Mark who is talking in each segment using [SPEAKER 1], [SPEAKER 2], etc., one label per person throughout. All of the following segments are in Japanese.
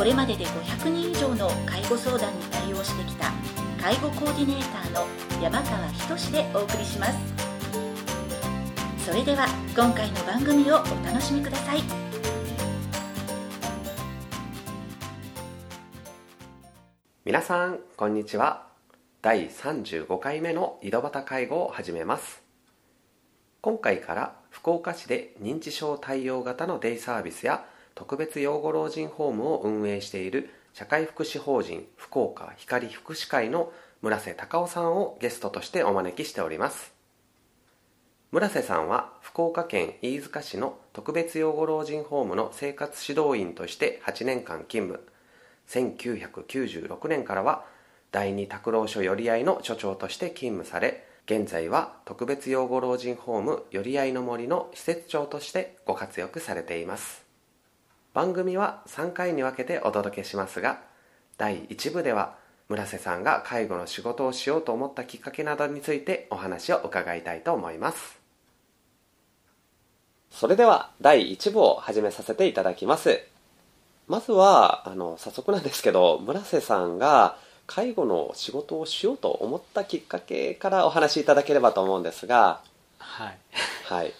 [SPEAKER 1] これまでで500人以上の介護相談に対応してきた介護コーディネーターの山川仁でお送りします。それでは今回の番組をお楽しみください。
[SPEAKER 2] 皆さんこんにちは。第35回目の井戸端介護を始めます。今回から福岡市で認知症対応型のデイサービスや特別養護老人ホームを運営している社会福祉法人福岡光福祉会の村瀬隆夫さんをゲストとしてお招きしております。村瀬さんは福岡県飯塚市の特別養護老人ホームの生活指導員として8年間勤務。1996年からは第二拓郎所寄り合いの所長として勤務され現在は特別養護老人ホーム寄り合いの森の施設長としてご活躍されています。番組は3回に分けてお届けしますが第1部では村瀬さんが介護の仕事をしようと思ったきっかけなどについてお話を伺いたいと思います。それでは第1部を始めさせていただきます。まずはあの早速なんですけど村瀬さんが介護の仕事をしようと思ったきっかけからお話しいただければと思うんですが。
[SPEAKER 3] はい。
[SPEAKER 2] はい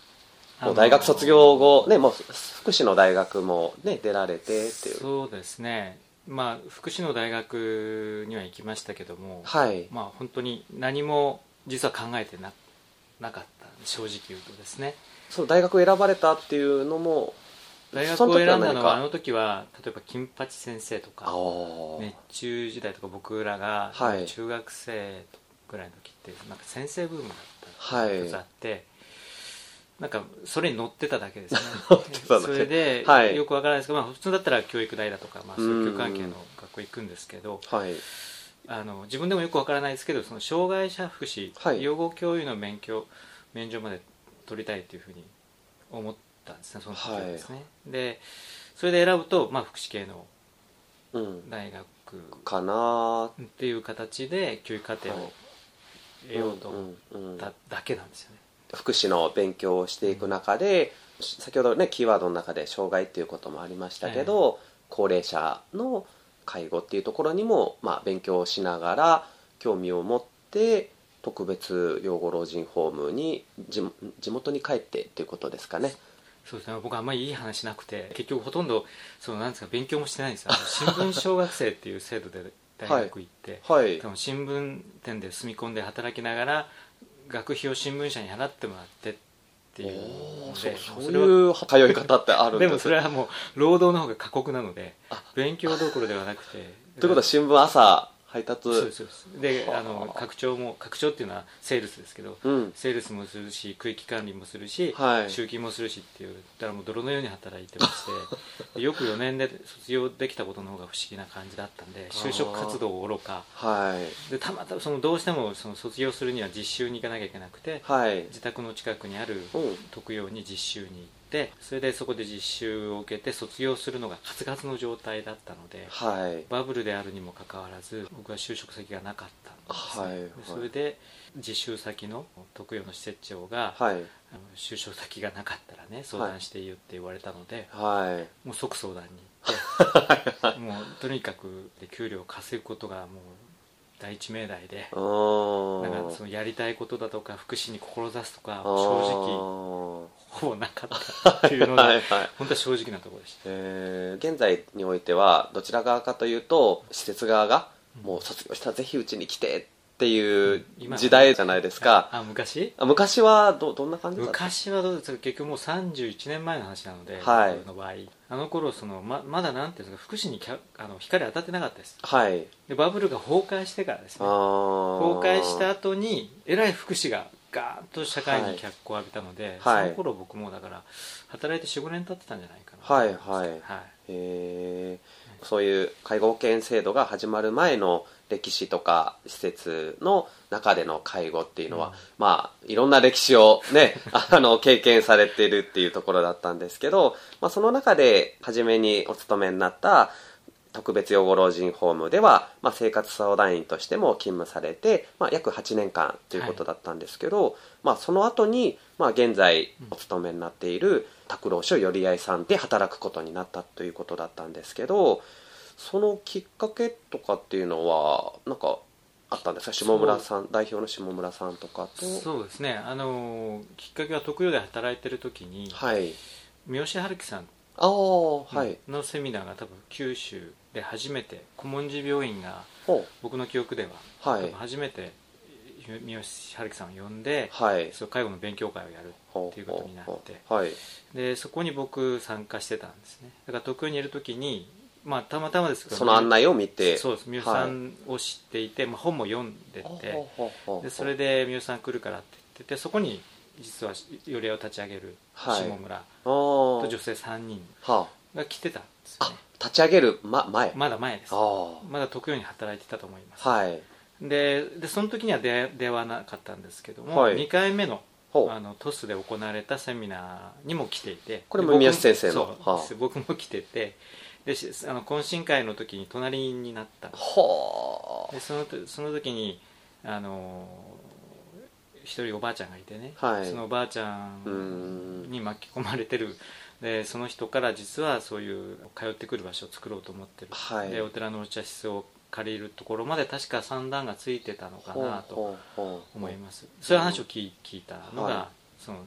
[SPEAKER 2] もう大学卒業後、ね、もう福祉の大学も、ね、出られてっていう。
[SPEAKER 3] そうですね。まあ福祉の大学には行きましたけども、
[SPEAKER 2] はい。
[SPEAKER 3] まあ本当に何も実は考えてななかった正直言うとですね。
[SPEAKER 2] そう大学を選ばれたっていうのも
[SPEAKER 3] 大学を選んだのはあ
[SPEAKER 2] その時は
[SPEAKER 3] 例えば金八先生と
[SPEAKER 2] あ
[SPEAKER 3] か
[SPEAKER 2] ー。
[SPEAKER 3] 熱中時代とか僕らが
[SPEAKER 2] はい。
[SPEAKER 3] 中学生ぐらいの時ってなんか先生ブームだった
[SPEAKER 2] はい。
[SPEAKER 3] 一つあってなんかそれに乗ってただけですね。それで、
[SPEAKER 2] はい。
[SPEAKER 3] よくわからないですけど、まあ、普通だったら教育大だとか、まあ、そういう
[SPEAKER 2] うん。
[SPEAKER 3] 教育関係の学校行くんですけど
[SPEAKER 2] はい。
[SPEAKER 3] あの自分でもよくわからないですけどその障害者福祉、
[SPEAKER 2] はい。
[SPEAKER 3] 養護教諭の免許免除まで取りたいというふうに思ったんですねその時はですね、でそれで選ぶと、まあ、福祉系の
[SPEAKER 2] うん。
[SPEAKER 3] 大学
[SPEAKER 2] かな。
[SPEAKER 3] っていう形で教育課程を得ようと思っただけなんですよね、
[SPEAKER 2] 福祉の勉強をしていく中で先ほどねキーワードの中で障害っていうこともありましたけど、高齢者の介護っていうところにも、まあ、勉強をしながら興味を持って特別養護老人ホームに地地元に帰ってっていうことですかね。
[SPEAKER 3] そうですね。僕あんまりいい話なくて結局ほとんどそのなんですか勉強もしてないんです。よ新聞小学生っていう制度で大学行って、
[SPEAKER 2] はい。
[SPEAKER 3] 多分新聞店で住み込んで働きながら学費を新聞社に払ってもらってっていうので
[SPEAKER 2] そそういう通い方ってあるんです
[SPEAKER 3] でもそれはもう労働の方が過酷なので
[SPEAKER 2] あ
[SPEAKER 3] 勉強どころではなくて
[SPEAKER 2] ということは新聞朝配達。
[SPEAKER 3] そうですそうです。で
[SPEAKER 2] はあ。
[SPEAKER 3] あの拡張も拡張っていうのはセールスですけど、
[SPEAKER 2] うん。
[SPEAKER 3] セールスもするし区域管理もするし、
[SPEAKER 2] はい。
[SPEAKER 3] 集金もするしっていうだからもう泥のように働いてまして よく4年で卒業できたことの方が不思議な感じだったんで就職活動を愚か。
[SPEAKER 2] はい。
[SPEAKER 3] でたまたまそのどうしてもその卒業するには実習に行かなきゃいけなくて
[SPEAKER 2] はい。
[SPEAKER 3] 自宅の近くにある
[SPEAKER 2] うん。
[SPEAKER 3] 特養に実習に行ってそれでそこで実習を受けて卒業するのがカツカツの状態だったので
[SPEAKER 2] はい。
[SPEAKER 3] バブルであるにもかかわらず僕は就職先がなかったんですね、
[SPEAKER 2] はいはい。
[SPEAKER 3] でそれで実習先の特養の施設長が、
[SPEAKER 2] はい。
[SPEAKER 3] あの就職先がなかったらね相談していいよって言われたので、
[SPEAKER 2] はい。
[SPEAKER 3] もう即相談に行ってもうとにかくで給料を稼ぐことがもう第一命題でなんかそのやりたいことだとか福祉に志すとか正直ほぼなかったっていうのが
[SPEAKER 2] はいはい。
[SPEAKER 3] 本当は正直なところでした。
[SPEAKER 2] えー現在においてはどちら側かというと施設側がもう卒業したらぜひうちに来てっていう
[SPEAKER 3] 今
[SPEAKER 2] 時代じゃないですか、
[SPEAKER 3] あ昔？
[SPEAKER 2] あ昔はどどんな感じ
[SPEAKER 3] 昔はどうですか？結局もう31年前の話なので、
[SPEAKER 2] はい。
[SPEAKER 3] 僕の場合。あの頃そのままだなんていうんですか？福祉にきゃあの光当たってなかったです
[SPEAKER 2] はい。
[SPEAKER 3] でバブルが崩壊してからです
[SPEAKER 2] あ
[SPEAKER 3] ね
[SPEAKER 2] ー。
[SPEAKER 3] 崩壊した後にえらい福祉がガーンと社会
[SPEAKER 2] はい。
[SPEAKER 3] に脚光を浴びたので、
[SPEAKER 2] はい。
[SPEAKER 3] その頃僕もだから働いて45年経ってたんじゃないかな。
[SPEAKER 2] はいはい。
[SPEAKER 3] はい。
[SPEAKER 2] へえそういう介護保険制度が始まる前の歴史とか施設の中での介護っていうのは、うん、まあいろんな歴史をね あの経験されているっていうところだったんですけど、まあ、その中で初めにお勤めになった特別養護老人ホームでは、まあ、生活相談員としても勤務されて、まあ、約8年間ということだったんですけど、はい、まあ、その後に、まあ、現在お勤めになっている拓郎所寄り合いさんで働くことになったということだったんですけどそのきっかけとかっていうのはなんかあったんですか？下村さん代表の下村さんとかと？
[SPEAKER 3] そうですね。あのきっかけは特養で働いてる時に、
[SPEAKER 2] はい、
[SPEAKER 3] 三好春樹さん
[SPEAKER 2] あ、はい、
[SPEAKER 3] のセミナーが多分九州で初めて古文寺病院が僕の記憶では、はい、初めて三好春樹さんを呼んで、はい、そ介護の勉強会をやるっていうことになって、はい、でそこに僕参加してたんですね。だから特にいる時にまあ、たまたまですけど
[SPEAKER 2] その案内を見て。
[SPEAKER 3] そうです三好さんを知っていて、まあ、本も読んでてでそれで三好さん来るからって言っててそこに実はよりを立ち上げる下村と女性3人が来てたんですよね、
[SPEAKER 2] 立ち上げる、ま、前。
[SPEAKER 3] まだ前です。まだ特養に働いてたと思います、
[SPEAKER 2] はい、
[SPEAKER 3] ででその時には出出会わなかったんですけども、はい、2回目のあのトスで行われたセミナーにも来ていて
[SPEAKER 2] これも宮先生の？
[SPEAKER 3] そう、僕も来ててであの懇親会の時に隣になったでそのその時にあの一人おばあちゃんがいてね、はい、そのおばあちゃん。に巻き込まれてるでその人から実はそういう通ってくる場所を作ろうと思ってる、はい、でお寺のお茶室を借りるところまで確か三段がついてたのかなと思います。そういう話を聞いたのが、はい、その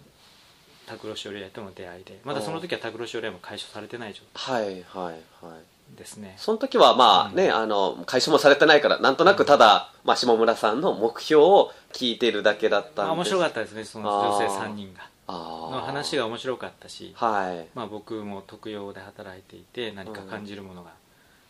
[SPEAKER 3] 拓郎将来との出会いでまだその時は拓郎将来も解消されてない状
[SPEAKER 2] 態はいはいはい。
[SPEAKER 3] ですね。
[SPEAKER 2] その時はまあね、うん、あの解消もされてないからなんとなくただ、うん、まあ、下村さんの目標を聞いているだけだったんです、まあ、
[SPEAKER 3] 面白かったですねその女性3人がの話が面白かったし、はい。まあ、僕も特養で働いていて何か感じるものが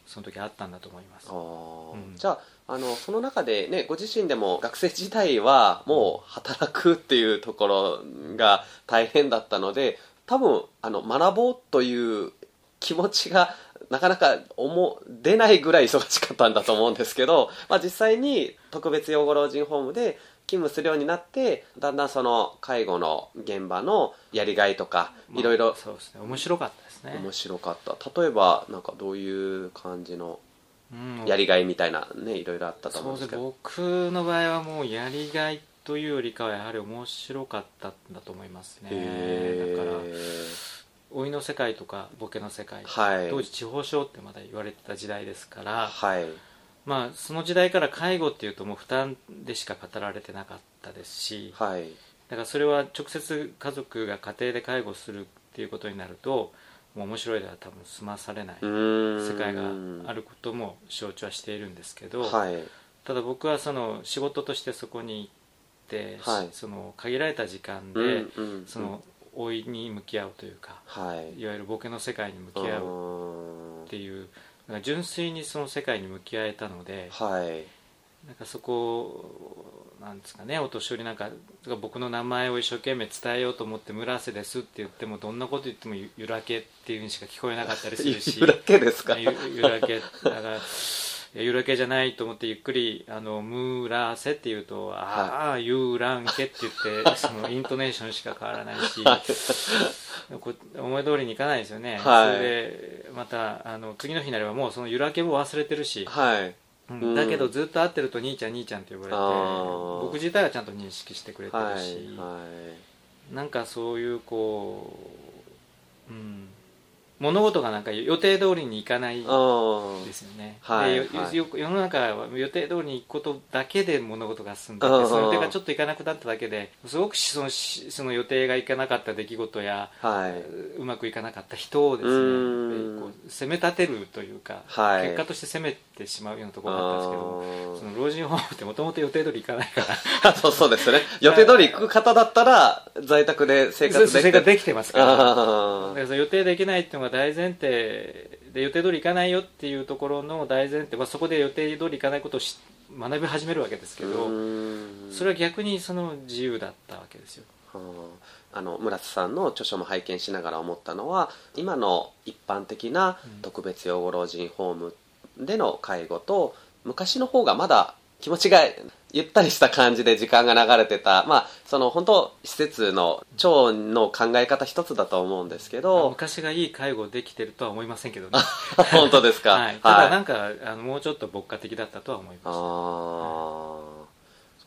[SPEAKER 3] その時あったんだと思います、
[SPEAKER 2] うん、じゃああのその中で、ね、ご自身でも学生時代はもう働くっていうところが大変だったので多分あの学ぼうという気持ちがなかなか思出ないぐらい忙しかったんだと思うんですけど、まあ、実際に特別養護老人ホームで勤務するようになってだんだんその介護の現場のやりがいとか、いろいろ
[SPEAKER 3] そうですね。面白かったですね。
[SPEAKER 2] 面白かった。例えばなんかどういう感じのやりがいみたいなねいろいろあったと思うんですけど。
[SPEAKER 3] 僕の場合はもうやりがいというよりかはやはり面白かったんだと思いますね。だから老いの世界とかボケの世界、はい、当時地方症ってまだ言われてた時代ですから、はい、まあ、その時代から介護っていうともう負担でしか語られてなかったですし、はい、だからそれは直接家族が家庭で介護するっていうことになるともう面白いでは多分済まされない世界があることも承知はしているんですけど、はい、ただ僕はその仕事としてそこに行って、はい、その限られた時間で、その老いに向き合うというか、はい、いわゆるボケの世界に向き合うっていう純粋にその世界に向き合えたので、はい、なんかそこなんですかねお年寄りなんか僕の名前を一生懸命伝えようと思って村瀬ですって言ってもどんなこと言ってもゆらけっていうふうにしか聞こえなかったりするし
[SPEAKER 2] ゆらけですか？
[SPEAKER 3] ゆらけだからゆらけじゃないと思ってゆっくり「あのムーラーセ」って言うと「ああユーランケ」って言ってそのイントネーションしか変わらないし 思い通りにいかないですよね、はい、それでまたあの次の日になればもうそのゆらけも忘れてるし、はい。うん、だけどずっと会ってると兄ちゃん兄ちゃんって呼ばれて僕自体はちゃんと認識してくれてるし、はいはい、なんかそういうこう、うん、物事がなんか予定通りにいかないですよね、はい、で世の中は予定通りにいくことだけで物事が進んでいてその予定がちょっといかなくなっただけですごくそのその予定がいかなかった出来事や、はい、うまくいかなかった人をですねこう責め立てるというか、はい、結果として責めてしまうようなところがあったんですけどその老人ホームってもともと予定通りいかないから。
[SPEAKER 2] そうそうですね。予定通り行く方だったら在宅で生活
[SPEAKER 3] できてできてますから。予定できないってが大前提で予定通りいかないよっていうところの大前提、まあ、そこで予定通りいかないことを学び始めるわけですけどそれは逆にその自由だったわけですよ。
[SPEAKER 2] あ。の村瀬さんの著書も拝見しながら思ったのは今の一般的な特別養護老人ホームでの介護と昔の方がまだ気持ちがゆったりした感じで時間が流れてた、まあ、その本当施設の長の考え方一つだと思うんですけど。
[SPEAKER 3] 昔がいい介護できてるとは思いませんけどね。
[SPEAKER 2] 本当ですか、
[SPEAKER 3] はい、ただなんか、はい、あのもうちょっと牧歌的だったとは思います。あ、
[SPEAKER 2] は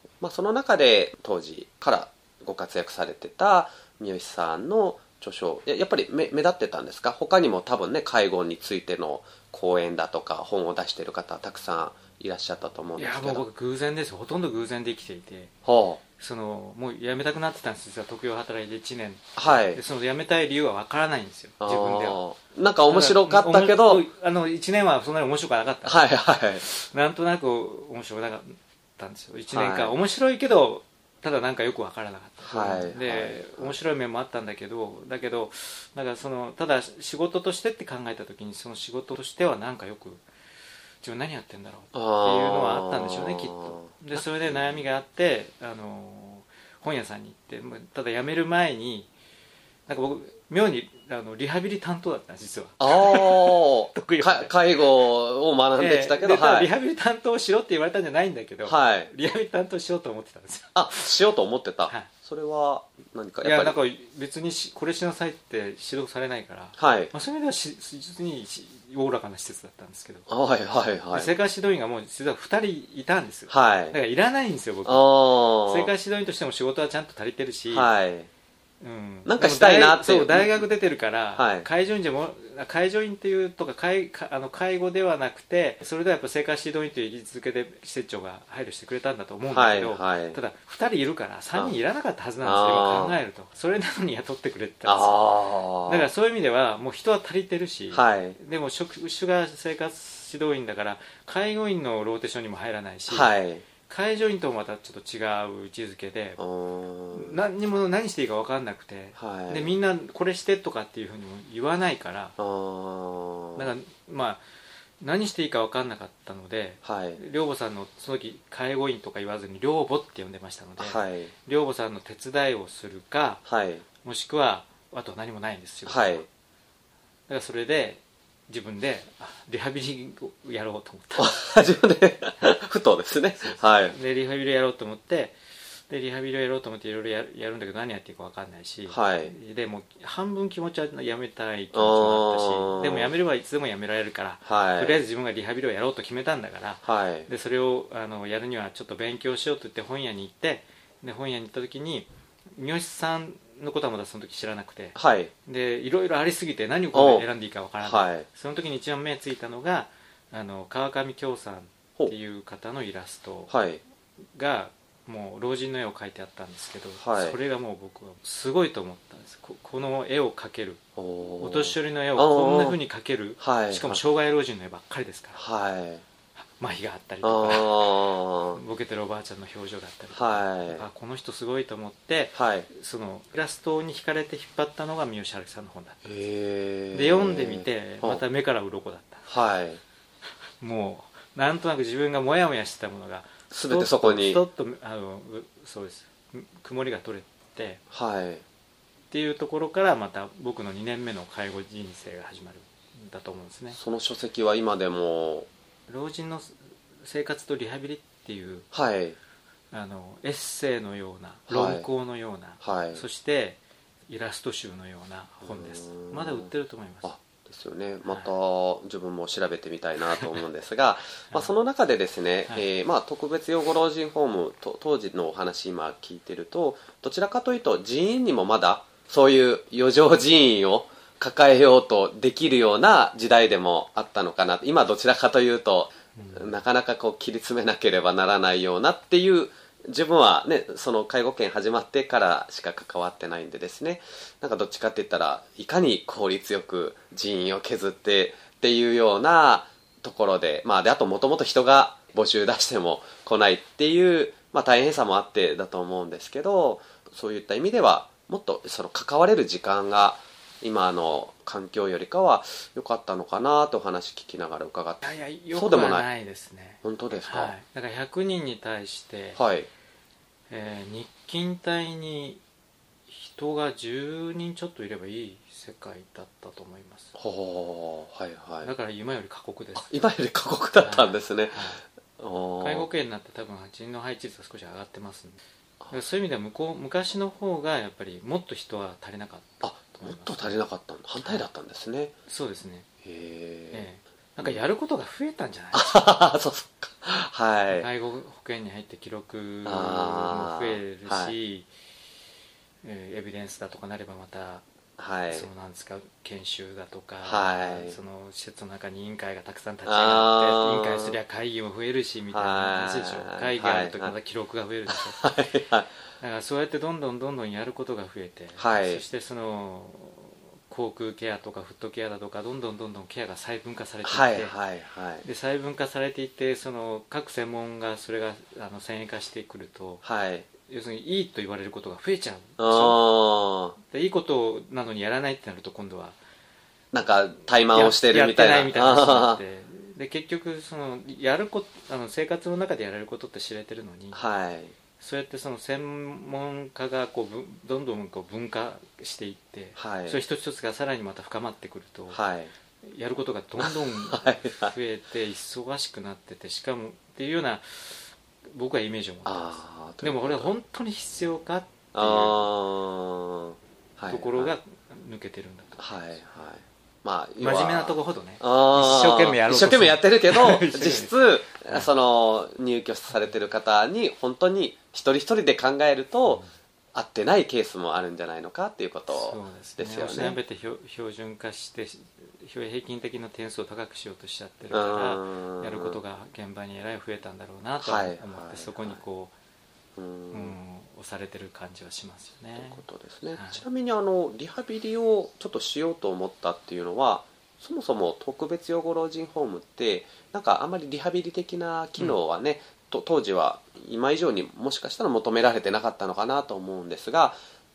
[SPEAKER 2] い、まあ、その中で当時からご活躍されてた三好さんの著書やっぱり目目立ってたんですか？他にも多分ね介護についての講演だとか本を出してる方たくさんいらっしゃったと思うんですけど。いやもう僕
[SPEAKER 3] 偶然ですほとんど偶然で生きていて、はあ、そのもう辞めたくなってたんです実は特養働いて1年。はい。その辞めたい理由は分からないんですよ。自分では。
[SPEAKER 2] なんか面白かったけど。
[SPEAKER 3] あの1年はそんなに面白くなかった。
[SPEAKER 2] はいはい
[SPEAKER 3] なんとなく面白くなかったんですよ。1年間、はい、面白いけどただなんかよく分からなかった、はい、で、はい、面白い面もあったんだけどだけどなんかそのただ仕事としてって考えた時にその仕事としてはなんかよく自分何やってんだろうっていうのはあったんでしょうねきっと。でそれで悩みがあってあの本屋さんに行ってただ辞める前になんか僕妙にあのリハビリ担当だった実は。あ
[SPEAKER 2] あ 介護を学んできたけど、え
[SPEAKER 3] ーはい、リハビリ担当しろって言われたんじゃないんだけど、はい、リハビリ担当しようと思ってたんですよ。
[SPEAKER 2] あしようと思ってた、はい、それは何か
[SPEAKER 3] いやなんか別にしこれしなさいって指導されないから、はい。まあ、そういう意味ではし実におおらかな施設だったんですけど。
[SPEAKER 2] はいはいはい。
[SPEAKER 3] 生活指導員がもう実は2人いたんですよ、はい、だからいらないんですよ僕。生活指導員としても仕事はちゃんと足りてるし、はい
[SPEAKER 2] うん、なんかしたいなって。
[SPEAKER 3] そう大学出てるから、はい、介助員じゃも介助員っていうとか介あの介護ではなくてそれではやっぱ生活指導員という位置づけで施設長が配慮してくれたんだと思うんだけど、はいはい、ただ2人いるから3人いらなかったはずなんですよ今考えると。それなのに雇ってくれてたんですよ。だからそういう意味ではもう人は足りてるし、はい、でも職種が生活指導員だから介護員のローテーションにも入らないし、はい介助員ともまたちょっと違う位置づけで何にも何していいか分かんなくて、はい、でみんなこれしてとかっていうふうにも言わないからだからまあ何していいか分かんなかったので、はい、寮母さんのその時介護員とか言わずに寮母って呼んでましたので、はい、寮母さんの手伝いをするか、はい、もしくはあと何もないんですよ、はい、だからそれで自分でリハビリをやろうと思った。
[SPEAKER 2] 自分で。ふとですね。はい。
[SPEAKER 3] でリハビリやろうと思って で リハビリをやろうと思っていろいろやるんだけど何やっていいか分かんないし、はい、でも半分気持ちはやめたい気持ちもあったしでもやめればいつでもやめられるから、はい、とりあえず自分がリハビリをやろうと決めたんだから、はい、でそれをあのやるにはちょっと勉強しようと言って本屋に行ってで本屋に行った時に三好さんのことはまだその時知らなくて、はい、でいろいろありすぎて何をこれ選んでいいかわからない、はい、その時に一番目ついたのがあの川上京さんっていう方のイラストが、もう老人の絵を描いてあったんですけど、はい、それがもう僕はすごいと思ったんです。この絵を描ける。お年寄りの絵をこんなふうに描ける、しかも障害老人の絵ばっかりですから、はい麻痺があったりとかボケてるおばあちゃんの表情だったりとか、はい、あこの人すごいと思って、はい、そのイラストに惹かれて引っ張ったのが三好春樹さんの本だったで読んでみてまた目から鱗だった。はい、もうなんとなく自分がモヤモヤしてたものが
[SPEAKER 2] 全てそこに。
[SPEAKER 3] ストッとあのそうです。曇りが取れて、はい、っていうところからまた僕の2年目の介護人生が始まるんだと思うんですね。
[SPEAKER 2] その書籍は今でも
[SPEAKER 3] 老人の生活とリハビリっていう、はい、あのエッセイのような論考のような、はい、そしてイラスト集のような本です。まだ売ってると思います。
[SPEAKER 2] ですよね。また自分も調べてみたいなと思うんですが、まあ、その中でですね、はい、えー、まあ、特別養護老人ホームと当時のお話今聞いてるとどちらかというと人員にもまだそういう余剰人員を抱えようとできるような時代でもあったのかな。今どちらかというと、うん、なかなかこう切り詰めなければならないようなっていう自分はねその介護権始まってからしか関わってないんでですね。なんかどっちかって言ったらいかに効率よく人員を削ってっていうようなところでまあであともともと人が募集出しても来ないっていう、まあ、大変さもあってだと思うんですけどそういった意味ではもっとその関われる時間が今の環境よりかは良かったのかなとお話聞きながら伺って。
[SPEAKER 3] いやいやそうでもない。ですね。
[SPEAKER 2] 本当ですか、は
[SPEAKER 3] い、だから100人に対して、はい。えー、日勤隊に人が10人ちょっといればいい世界だったと思います。
[SPEAKER 2] ほうはいはい。
[SPEAKER 3] だから今より過酷です。
[SPEAKER 2] 今より過酷だったんですね、
[SPEAKER 3] はい、介護系になって多分人の配置率が少し上がってますんで。そういう意味では向こう昔の方がやっぱりもっと人は足りなかった。
[SPEAKER 2] あもっと足りなかった反対だったんですね、はい、
[SPEAKER 3] そうですね。
[SPEAKER 2] へえ
[SPEAKER 3] なんかやることが増えたんじゃない？ですか
[SPEAKER 2] そうそっか。はい。
[SPEAKER 3] 介護保険に入って記録も増えるし、はい、えー、エビデンスだとかなればまたはい、そうなんですか？研修だとか、はい、その施設の中に委員会がたくさん立ち上がって委員会すりゃ会議も増えるしみたいな話でしょ？会議ある時また記録が増えるでしょ、はい、だからそうやってどんどんどんどんやることが増えて、はい、そしてその航空ケアとかフットケアだとかどんどんどんどんケアが細分化されていって、はいはいはい、で細分化されていってその各専門がそれがあの先鋭化してくると、はい、要するにいいと言われることが増えちゃうでいいことなのにやらないってなると今度は
[SPEAKER 2] なんか怠慢をしてるみたいな。
[SPEAKER 3] やってないみたいな話になって。で結局そのやるこあの生活の中でやれることって知れてるのに、はい、そうやってその専門家がこうどんどんこう分化していって、はい、それ一つ一つがさらにまた深まってくると、はい、やることがどんどん 増えて忙しくなっててしかもっていうような僕はイメージを持ってます。で。もこれは本当に必要かっていうところが抜けてるんだとはいはい。まあ、真面目なとこほどね一生懸命やろ
[SPEAKER 2] う一生懸命やってるけど 実質その入居されてる方に本当に一人一人で考えると、うん。合ってないケースもあるんじゃないのかっていうことですよね。
[SPEAKER 3] そうですね。標準化して平均的な点数を高くしようとしちゃってるからやることが現場にえらい増えたんだろうなと思って、そこにこう、うん、押されてる感じはしますよね。
[SPEAKER 2] ということですね、はい、ちなみにあのリハビリをちょっとしようと思ったっていうのはそもそも特別養護老人ホームってなんかあんまりリハビリ的な機能はね、うん、当時は今以上にもしかしたら求められてなかったのかなと思うんですが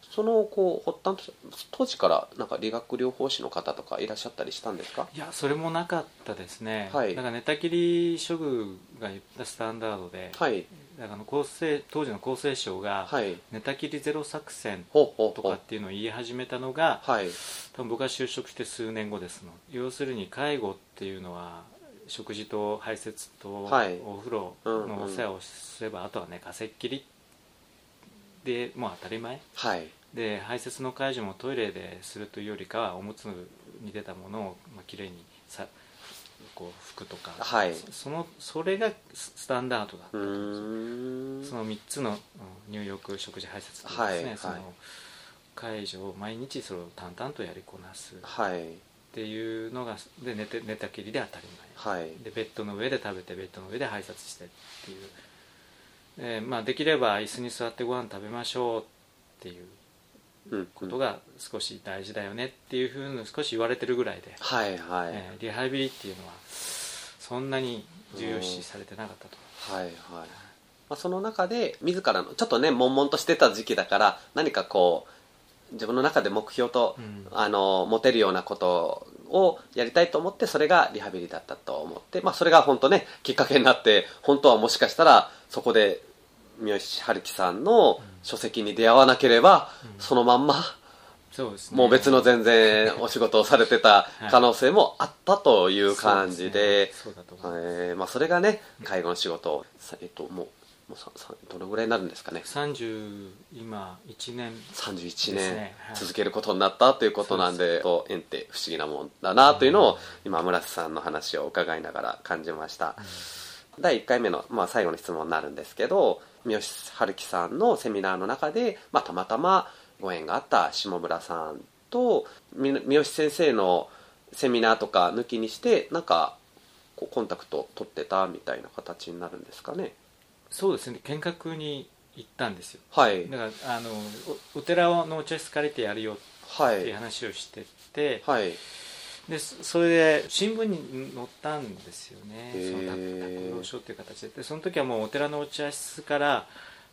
[SPEAKER 2] そのこう発端と当時からなんか理学療法士の方とかいらっしゃったりしたんですか？
[SPEAKER 3] いやそれもなかったですね、はい、なんか寝たきり処遇が言ったスタンダードで、はい、だから厚生当時の厚生省が、はい、寝たきりゼロ作戦とかっていうのを言い始めたのが、はい、多分僕が就職して数年後ですの。要するに介護っていうのは食事と排泄とお風呂のお世話をすれば、あとはね稼ぎっきりでもう当たり前、はい、で排泄の介助もトイレでするというよりかはおむつに出たものを、まあ綺麗にさこう拭くとか、はい、そのそれがスタンダードだったとその3つの入浴食事排泄とかですね、はい、その介助を毎日それを淡々とやりこなす、はい、っていうのがで寝て寝たきりで当たり前、はい、でベッドの上で食べてベッドの上で排泄してっていう、えーまあ、できれば椅子に座ってご飯食べましょうっていうことが少し大事だよねっていうふうに少し言われてるぐらいで、はいはい。えー、リハビリっていうのはそんなに重要視されてなかったと。はいはい。ま
[SPEAKER 2] あ、その中で自らのちょっとね悶々としてた時期だから何かこう自分の中で目標と、うん、あの持てるようなことをやりたいと思ってそれがリハビリだったと思って、まあ、それが本当ねきっかけになって本当はもしかしたらそこで三好春樹さんの書籍に出会わなければ、そのまんま、そうですね、もう別の全然お仕事をされてた可能性もあったという感じで、そえまあ、それがね、介護の仕事を、えっと、もう、どのぐらいになるんですかね
[SPEAKER 3] ？30今1年、
[SPEAKER 2] 31年。続けることになったということなんで、ね、縁って不思議なもんだなというのを、今村瀬さんの話を伺いながら感じました、うん、第1回目の、まあ、最後の質問になるんですけど三好春樹さんのセミナーの中で、まあ、たまたまご縁があった下村さんと三好先生のセミナーとか抜きにしてなんかコンタクト取ってたみたいな形になるんですかね？
[SPEAKER 3] そうですね見学に行ったんですよ。はい。だからあのお寺のお茶室借りてやるよっていう話をしてて、はい、はいでそれで新聞に載ったんですよね。その拓郎書っていう形で。でその時はもうお寺のお茶室から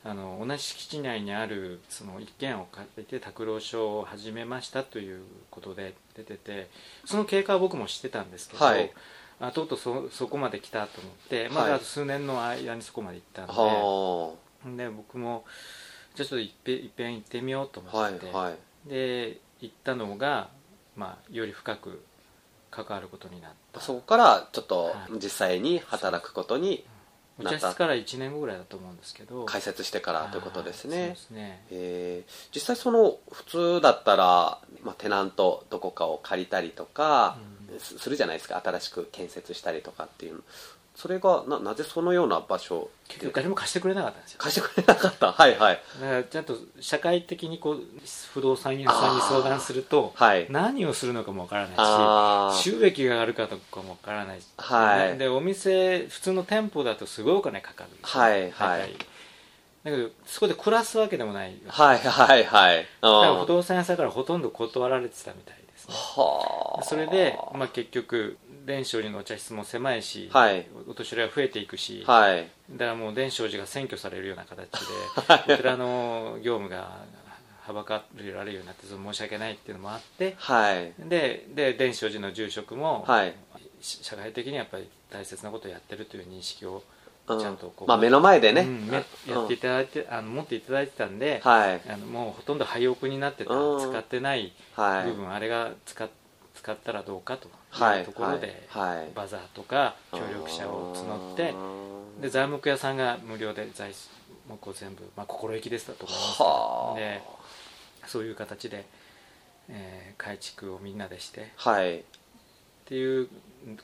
[SPEAKER 3] あの同じ敷地内にあるその一軒を借りて拓郎書を始めましたということで出ててその経過は僕も知ってたんですけど、はい、あとうとうそそこまで来たと思って、まだ数年の間にそこまで行ったんで,、で僕もじゃあちょっといっぺいっぺん行ってみようと思って、
[SPEAKER 2] はいはい。
[SPEAKER 3] で行ったのが、まあ、より深く関わることになった。
[SPEAKER 2] そこからちょっと
[SPEAKER 3] はい。
[SPEAKER 2] 実際に働くことに
[SPEAKER 3] お
[SPEAKER 2] なった。
[SPEAKER 3] 茶室から1年後ぐらいだと思うんですけど。
[SPEAKER 2] 開設してからということですね。
[SPEAKER 3] ですね。
[SPEAKER 2] えー。実際その普通だったら、まあ、テナントどこかを借りたりとか
[SPEAKER 3] うん
[SPEAKER 2] すするじゃないですか新しく建設したりとかっていうそれがななぜそのような場所
[SPEAKER 3] 結局誰も貸してくれなかったんですよ。
[SPEAKER 2] 貸してくれなかった？はいはい。
[SPEAKER 3] だからちゃんと社会的にこう不動産屋さんに相談すると
[SPEAKER 2] はい。
[SPEAKER 3] 何をするのかもわからない
[SPEAKER 2] あ
[SPEAKER 3] し収益があるかとかもわからないし、
[SPEAKER 2] はい。
[SPEAKER 3] でお店普通の店舗だとすごいお金かかる。
[SPEAKER 2] はいはい。
[SPEAKER 3] 大体だけどそこで暮らすわけでもない
[SPEAKER 2] はいはいはい。
[SPEAKER 3] だから
[SPEAKER 2] うん
[SPEAKER 3] 不動産屋さんからほとんど断られてたみたいね。
[SPEAKER 2] はあ。
[SPEAKER 3] それで、まあ、結局伝承寺のお茶室も狭いし、
[SPEAKER 2] はい。
[SPEAKER 3] お年寄りが増えていくし、
[SPEAKER 2] はい。
[SPEAKER 3] だからもう伝承寺が占拠されるような形でお寺の業務がはばかれられるようになって申し訳ないっていうのもあって
[SPEAKER 2] はい。
[SPEAKER 3] でで伝承寺の住職も、
[SPEAKER 2] はい。
[SPEAKER 3] し社会的にやっぱり大切なことをやってるという認識を
[SPEAKER 2] うん
[SPEAKER 3] ちゃんとこう
[SPEAKER 2] まあ目の前でね、
[SPEAKER 3] うんめやっていただいて、あの持っていただいてたんで、
[SPEAKER 2] はい。
[SPEAKER 3] あのもうほとんど廃屋になってた、
[SPEAKER 2] うん。
[SPEAKER 3] 使ってない
[SPEAKER 2] はい。
[SPEAKER 3] 部分、あれが使っ使ったらどうかと
[SPEAKER 2] はい。いう
[SPEAKER 3] ところで、
[SPEAKER 2] はい。はい
[SPEAKER 3] バザーとか協力者を募ってで材木屋さんが無料で材木を全部、まあ、心意気ですだと思います。
[SPEAKER 2] はあ。
[SPEAKER 3] でそういう形で、えー改築をみんなでして。っ
[SPEAKER 2] はい。
[SPEAKER 3] ていう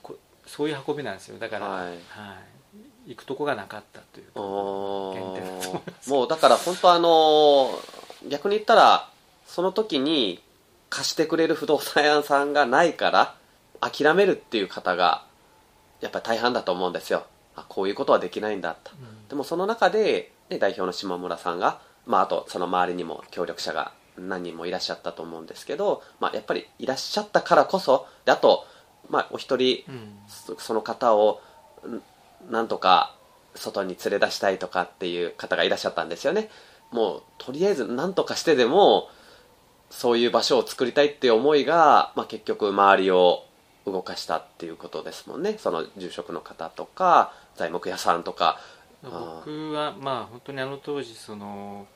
[SPEAKER 3] こそういう運びなんですよ。だから、
[SPEAKER 2] はい。
[SPEAKER 3] はい行くとこがなかったという
[SPEAKER 2] もうだから本当あの逆に言ったらその時に貸してくれる不動産屋さんがないから諦めるっていう方がやっぱり大半だと思うんですよ。あこういうことはできないんだと。
[SPEAKER 3] うん。
[SPEAKER 2] でもその中で、ね、代表の下村さんが、まあ、あとその周りにも協力者が何人もいらっしゃったと思うんですけど、まあ、やっぱりいらっしゃったからこそであと、まあ、お一人
[SPEAKER 3] うん。
[SPEAKER 2] そその方をんなんとか外に連れ出したいとかっていう方がいらっしゃったんですよね。もうとりあえず何とかしてでもそういう場所を作りたいっていう思いが、まあ、結局周りを動かしたっていうことですもんね。その住職の方とか材木屋さんとか。
[SPEAKER 3] 僕はまあ本当にあの当時その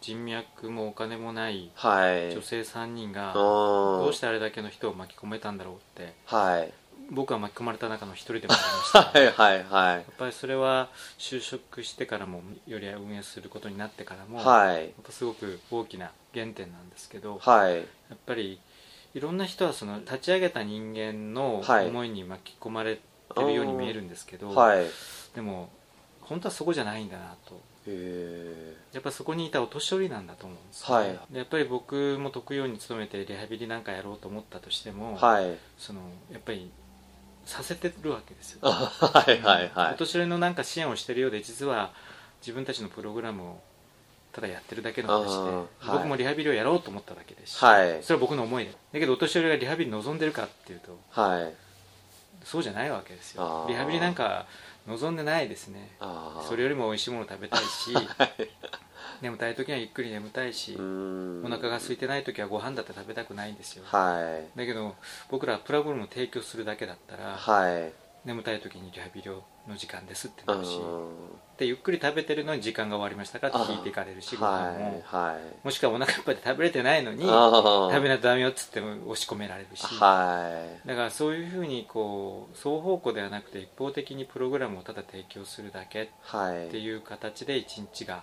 [SPEAKER 3] 人脈もお金もない
[SPEAKER 2] はい。
[SPEAKER 3] 女性3人が
[SPEAKER 2] ど
[SPEAKER 3] どうしてあれだけの人を巻き込めたんだろうって。
[SPEAKER 2] はい
[SPEAKER 3] 僕は巻き込まれた中の一人でもありました。
[SPEAKER 2] はいはいはい。
[SPEAKER 3] やっぱりそれは就職してからもより運営することになってからも、や
[SPEAKER 2] はい。
[SPEAKER 3] っぱすごく大きな原点なんですけど、
[SPEAKER 2] はい。
[SPEAKER 3] やっぱりいろんな人はその立ち上げた人間の
[SPEAKER 2] はい。
[SPEAKER 3] 思いに巻き込まれてるように見えるんですけど、
[SPEAKER 2] はい。へ
[SPEAKER 3] でも本当はそこじゃないんだなと。
[SPEAKER 2] え
[SPEAKER 3] やっぱそこにいたお年寄りなんだと思うんですよ。ね、
[SPEAKER 2] はい。
[SPEAKER 3] でやっぱり僕も特養に勤めてリハビリなんかやろうと思ったとしても、
[SPEAKER 2] はい。
[SPEAKER 3] そのやっぱりさせてるわけですよ、
[SPEAKER 2] あはいはいはい。
[SPEAKER 3] お年寄りのなんか支援をしてるようで実は自分たちのプログラムをただやってるだけの話で、
[SPEAKER 2] はい。
[SPEAKER 3] 僕もリハビリをやろうと思っただけですし、
[SPEAKER 2] はい。
[SPEAKER 3] それは僕の思いで。だけどお年寄りがリハビリ望んでるかっていうと
[SPEAKER 2] はい。
[SPEAKER 3] そうじゃないわけですよ。リハビリなんか望んでないですね。それよりも美味しいもの食べたいし 眠たい時はゆっくり眠たいしお腹が空いてない時はご飯だって食べたくないんですよ。
[SPEAKER 2] はい。
[SPEAKER 3] だけど僕らはプラグラムを提供するだけだったら
[SPEAKER 2] はい。
[SPEAKER 3] 眠たい時にリハビリの時間ですって
[SPEAKER 2] う
[SPEAKER 3] なるしでゆっくり食べてるのに時間が終わりましたかって聞いていかれるし
[SPEAKER 2] ん
[SPEAKER 3] ご飯
[SPEAKER 2] はい
[SPEAKER 3] も
[SPEAKER 2] はい。
[SPEAKER 3] もしくはお腹いっぱいで食べれてないのに食べないとダメよっつっても押し込められるし。
[SPEAKER 2] はい。
[SPEAKER 3] だからそういうふうにこう双方向ではなくて一方的にプログラムをただ提供するだけ
[SPEAKER 2] はい。
[SPEAKER 3] っていう形で一日が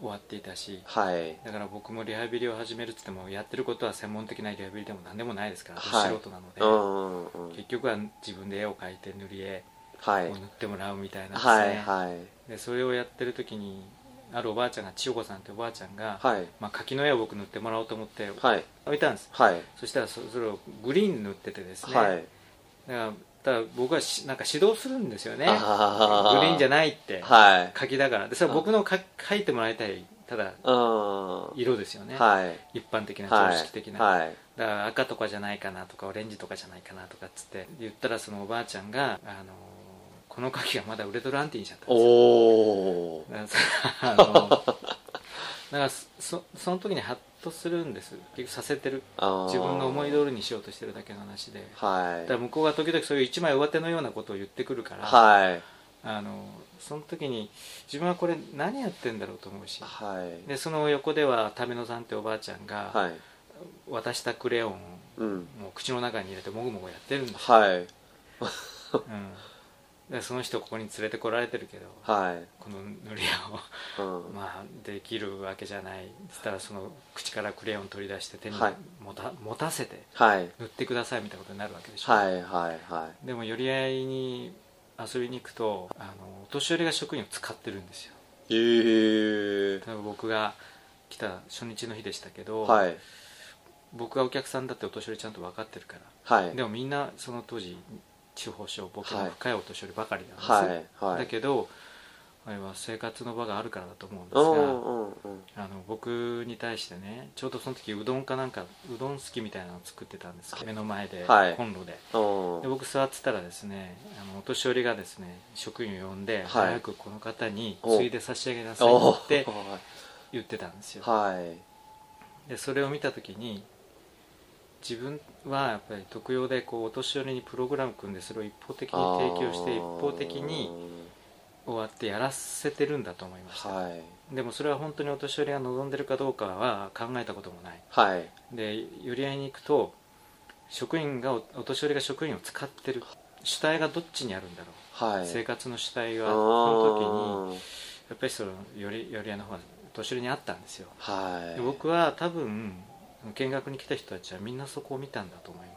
[SPEAKER 3] 終わっていたし
[SPEAKER 2] はい。
[SPEAKER 3] だから僕もリハビリを始めるっつってもやってることは専門的なリハビリでも何でもないですから、
[SPEAKER 2] はい。
[SPEAKER 3] 素人なので、
[SPEAKER 2] うんうんうん。
[SPEAKER 3] 結局は自分で絵を描いて塗り絵
[SPEAKER 2] はい。
[SPEAKER 3] を塗ってもらうみたいなですね、
[SPEAKER 2] はいはい。
[SPEAKER 3] でそれをやってる時にあるおばあちゃんが千代子さんっておばあちゃんが、
[SPEAKER 2] はい。
[SPEAKER 3] まあ、柿の絵を僕塗ってもらおうと思って
[SPEAKER 2] はい。
[SPEAKER 3] 置いたんです。
[SPEAKER 2] はい。
[SPEAKER 3] そしたらそそれをグリーン塗っててですね、
[SPEAKER 2] はい。
[SPEAKER 3] だからただ僕はしなんか指導するんですよね。グリーンじゃないって。
[SPEAKER 2] はい。
[SPEAKER 3] 柿だから。でそれは僕のか描いてもらいたいただ
[SPEAKER 2] うん。
[SPEAKER 3] 色ですよね、
[SPEAKER 2] はい。
[SPEAKER 3] 一般的な
[SPEAKER 2] はい。
[SPEAKER 3] 常識的な、
[SPEAKER 2] はい。
[SPEAKER 3] だから赤とかじゃないかなとかオレンジとかじゃないかなとかっつって言ったらそのおばあちゃんが、あのこの柿がまだ売れとるアンティにしちゃったんですよ。
[SPEAKER 2] おお
[SPEAKER 3] だからさあのだからそその時にハッとするんです。結局させてる。自分の思い通りにしようとしてるだけの話で。
[SPEAKER 2] はい。
[SPEAKER 3] だから向こうが時々そういう一枚上手のようなことを言ってくるから、
[SPEAKER 2] はい。
[SPEAKER 3] あのその時に自分はこれ何やってんだろうと思うし、はい、でその横では為野さんっておばあちゃんが、はい、渡したクレヨンを、うん、もう口の中に入れてもぐもぐやってるんですよ、はい。うん、でその人ここに連れてこられてるけど、はい、この塗り絵を、うん、まあできるわけじゃない。つったらその口からクレヨン取り出して手に持た,、持たせて塗ってくださいみたいなことになるわけでしょ、はいはいはい、でも寄り合いに遊びに行くとあのお年寄りが職員を使ってるんですよ。へえ。ー、僕が来た初日の日でしたけど、はい、僕がお客さんだってお年寄りちゃんと分かってるから、はい、でもみんなその当時地方症ボケの深いお年寄りばかりなんです、はいはい、だけどあれは生活の場があるからだと思うんですが、あの僕に対してねちょうどその時うどんかなんかうどんすきみたいなのを作ってたんです目の前で、はい、コンロでで僕座ってたらですねあのお年寄りがですね職員を呼んで、早くこの方についで差し上げなさいって言ってたんですよ、でそれを見た時に自分はやっぱり特養でこうお年寄りにプログラム組んでそれを一方的に提供して一方的に終わってやらせてるんだと思いました、はい、でもそれは本当にお年寄りが望んでるかどうかは考えたこともない、はい、で寄り合いに行くと職員がお年寄りが職員を使ってる主体がどっちにあるんだろう、はい、生活の主体はその時にやっぱりその寄り寄り合いの方が年寄りにあったんですよ、はい、僕は多分見学に来た人たちはみんなそこを見たんだと思いま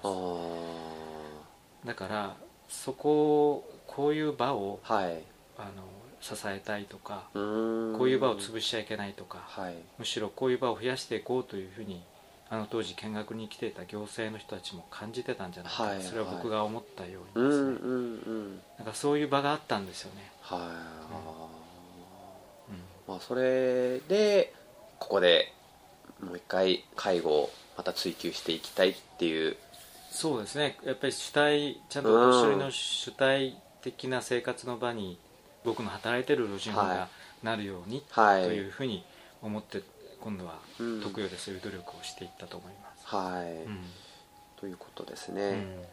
[SPEAKER 3] す。だからそこをこういう場を、はい、あの支えたいとかこういう場を潰しちゃいけないとか、はい、むしろこういう場を増やしていこうというふうにあの当時見学に来ていた行政の人たちも感じてたんじゃないか、はい、それは僕が思ったようにですね、うんうん、なんかそういう場があったんですよね。はい、うん、
[SPEAKER 2] まあ、それでここでもう一回介護をまた追求していきたいっていう。
[SPEAKER 3] そうですね。やっぱり主体ちゃんとお年寄りの主体的な生活の場に僕の働いてる路地がなるように、はい、というふうに思って今度は特養でそういう努力をしていったと思います。はい、うん、
[SPEAKER 2] ということですね、うん、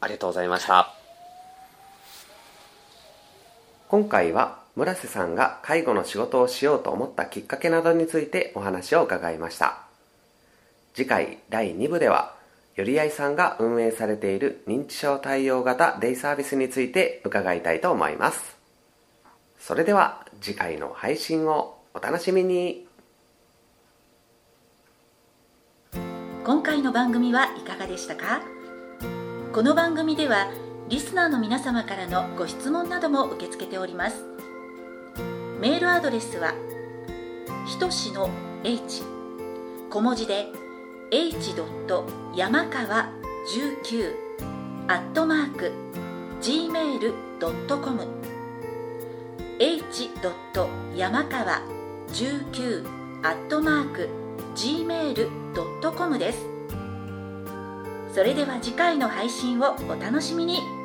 [SPEAKER 2] ありがとうございました。今回は村瀬さんが介護の仕事をしようと思ったきっかけなどについてお話を伺いました。次回第2部ではよりあいさんが運営されている認知症対応型デイサービスについて伺いたいと思います。それでは次回の配信をお楽しみに。
[SPEAKER 1] 今回の番組はいかがでしたか？この番組ではリスナーの皆様からのご質問なども受け付けておりますメールアドレスはひとしの h 小文字で h. 山川19アットマーク gmail.com h. 山川19アットマーク gmail.com ですそれでは次回の配信をお楽しみに